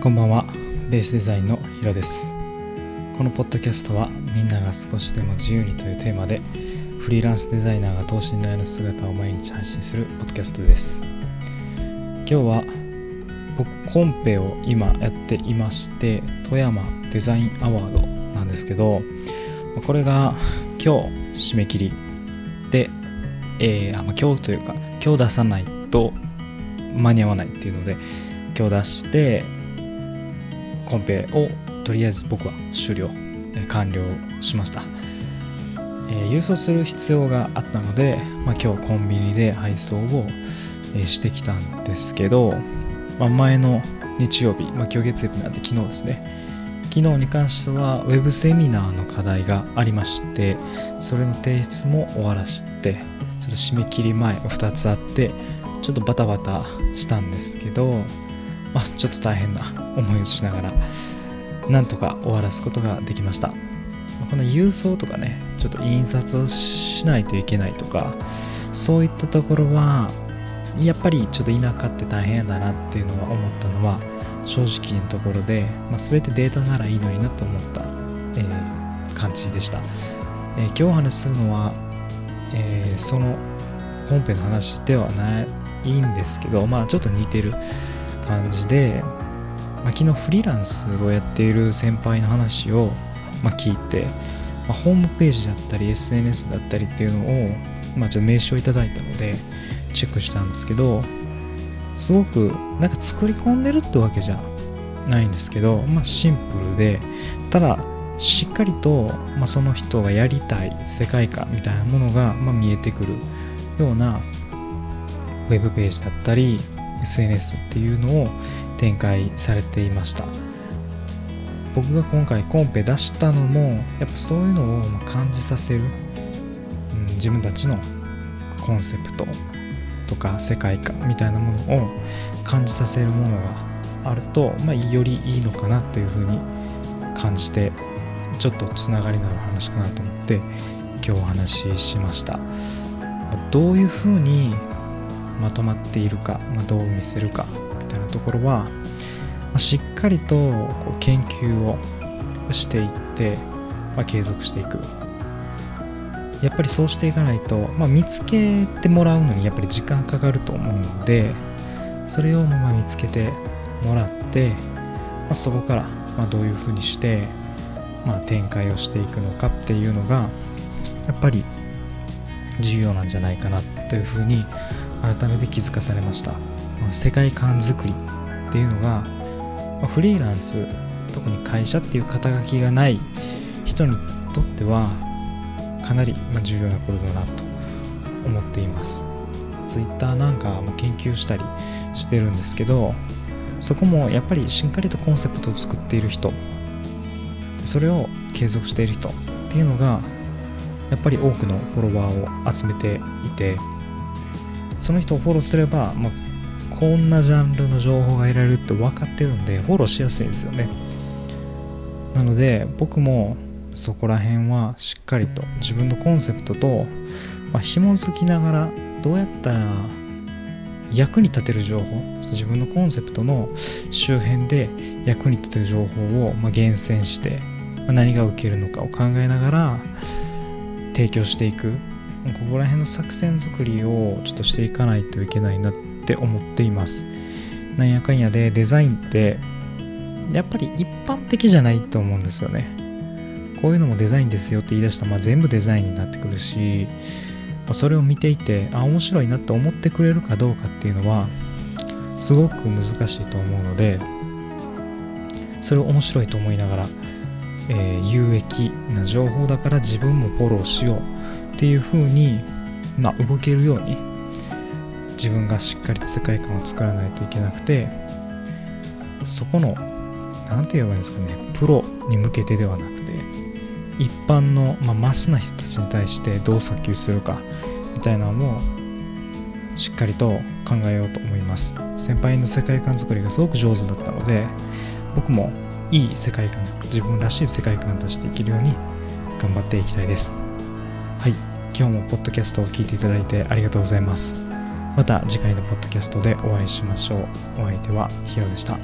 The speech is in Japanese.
こんばんは。ベースデザインのヒロです。このポッドキャストはみんなが少しでも自由にというテーマでフリーランスデザイナーが等身大の姿を毎日配信するポッドキャストです。今日は僕コンペを今やっていまして富山デザインアワードなんですけどこれが今日締め切りで、えー、あ、今日というか今日出さないと間に合わないっていうので今日出してコンペをとりあえず僕は終了完了しました、えー、郵送する必要があったので、まあ、今日コンビニで配送を、えしてきたんですけど、まあ、前の日曜日、まあ、今日月曜日なんで昨日ですね。昨日に関しては Web セミナーの課題がありましてそれの提出も終わらしてちょっと締め切り前2つあってちょっとバタバタしたんですけど、まあ、ちょっと大変な思いをしながらなんとか終わらすことができました。この郵送とかねちょっと印刷しないといけないとかそういったところはやっぱりちょっと田舎って大変だなっていうのは思ったのは正直なところで、まあ、全てデータならいいのになと思った、えー、感じでした、えー、今日お話しするのは、えー、そのコンペの話ではないんですけどまあちょっと似てる感じで、まあ、昨日フリーランスをやっている先輩の話を、まあ、聞いて、まあ、ホームページだったり SNS だったりっていうのを、まあ、名刺をいただいたのでチェックしたんですけどすごくなんか作り込んでるってわけじゃないんですけど、まあ、シンプルでただしっかりと、まあ、その人がやりたい世界観みたいなものが、まあ、見えてくるようなウェブページだったり SNS っていうのを展開されていました。僕が今回コンペ出したのもやっぱそういうのを感じさせる、うん、自分たちのコンセプトとか世界観みたいなものを感じさせるものがあると、まあ、よりいいのかなというふうに感じてちょっとつながりのある話かなと思って今日お話ししました。どういうふうにまとまっているか、まあ、どう見せるかみたいなところは、まあ、しっかりとこう研究をしていって、まあ、継続していく。やっぱりそうしていかないと、まあ、見つけてもらうのにやっぱり時間かかると思うのでそれをまあ見つけてもらって、まあ、そこからまどういうふうにして、ま、展開をしていくのかっていうのがやっぱり重要なんじゃないかなというふうに改めて気づかされました、世界観づくりっていうのが、フリーランス特に会社っていう肩書きがない人にとってはかなり重要なことだなと思っています。Twitter なんかも研究したりしてるんですけどそこもやっぱりしっかりとコンセプトを作っている人それを継続している人っていうのがやっぱり多くのフォロワーを集めていてその人をフォローすれば、まあ、こんなジャンルの情報が得られるって分かってるんでフォローしやすいんですよね。なので僕もそこら辺はしっかりと自分のコンセプトと、まあ、紐づきながらどうやったら役に立てる情報自分のコンセプトの周辺で役に立てる情報を、まあ、厳選して、まあ、何が受けるのかを考えながら提供していく。ここら辺の作戦作りをちょっとしていかないといけないなって思っています。なんやかんやでデザインってやっぱり一般的じゃないと思うんですよね。こういうのもデザインですよって言い出したら、まあ、全部デザインになってくるし、まあ、それを見ていてあ面白いなって思ってくれるかどうかっていうのはすごく難しいと思うのでそれを面白いと思いながら、えー、有益な情報だから自分もフォローしよう。っていう風に、まあ、動けるように自分がしっかりと世界観を作らないといけなくてそこの何て言えばいいんですかねプロに向けてではなくて一般の、まあ、マスな人たちに対してどう訴求するかみたいなのもしっかりと考えようと思います。先輩の世界観作りがすごく上手だったので僕もいい世界観自分らしい世界観として生きるように頑張っていきたいです。はい。今日もポッドキャストを聞いていただいてありがとうございます。また次回のポッドキャストでお会いしましょう。お相手はヒロでした。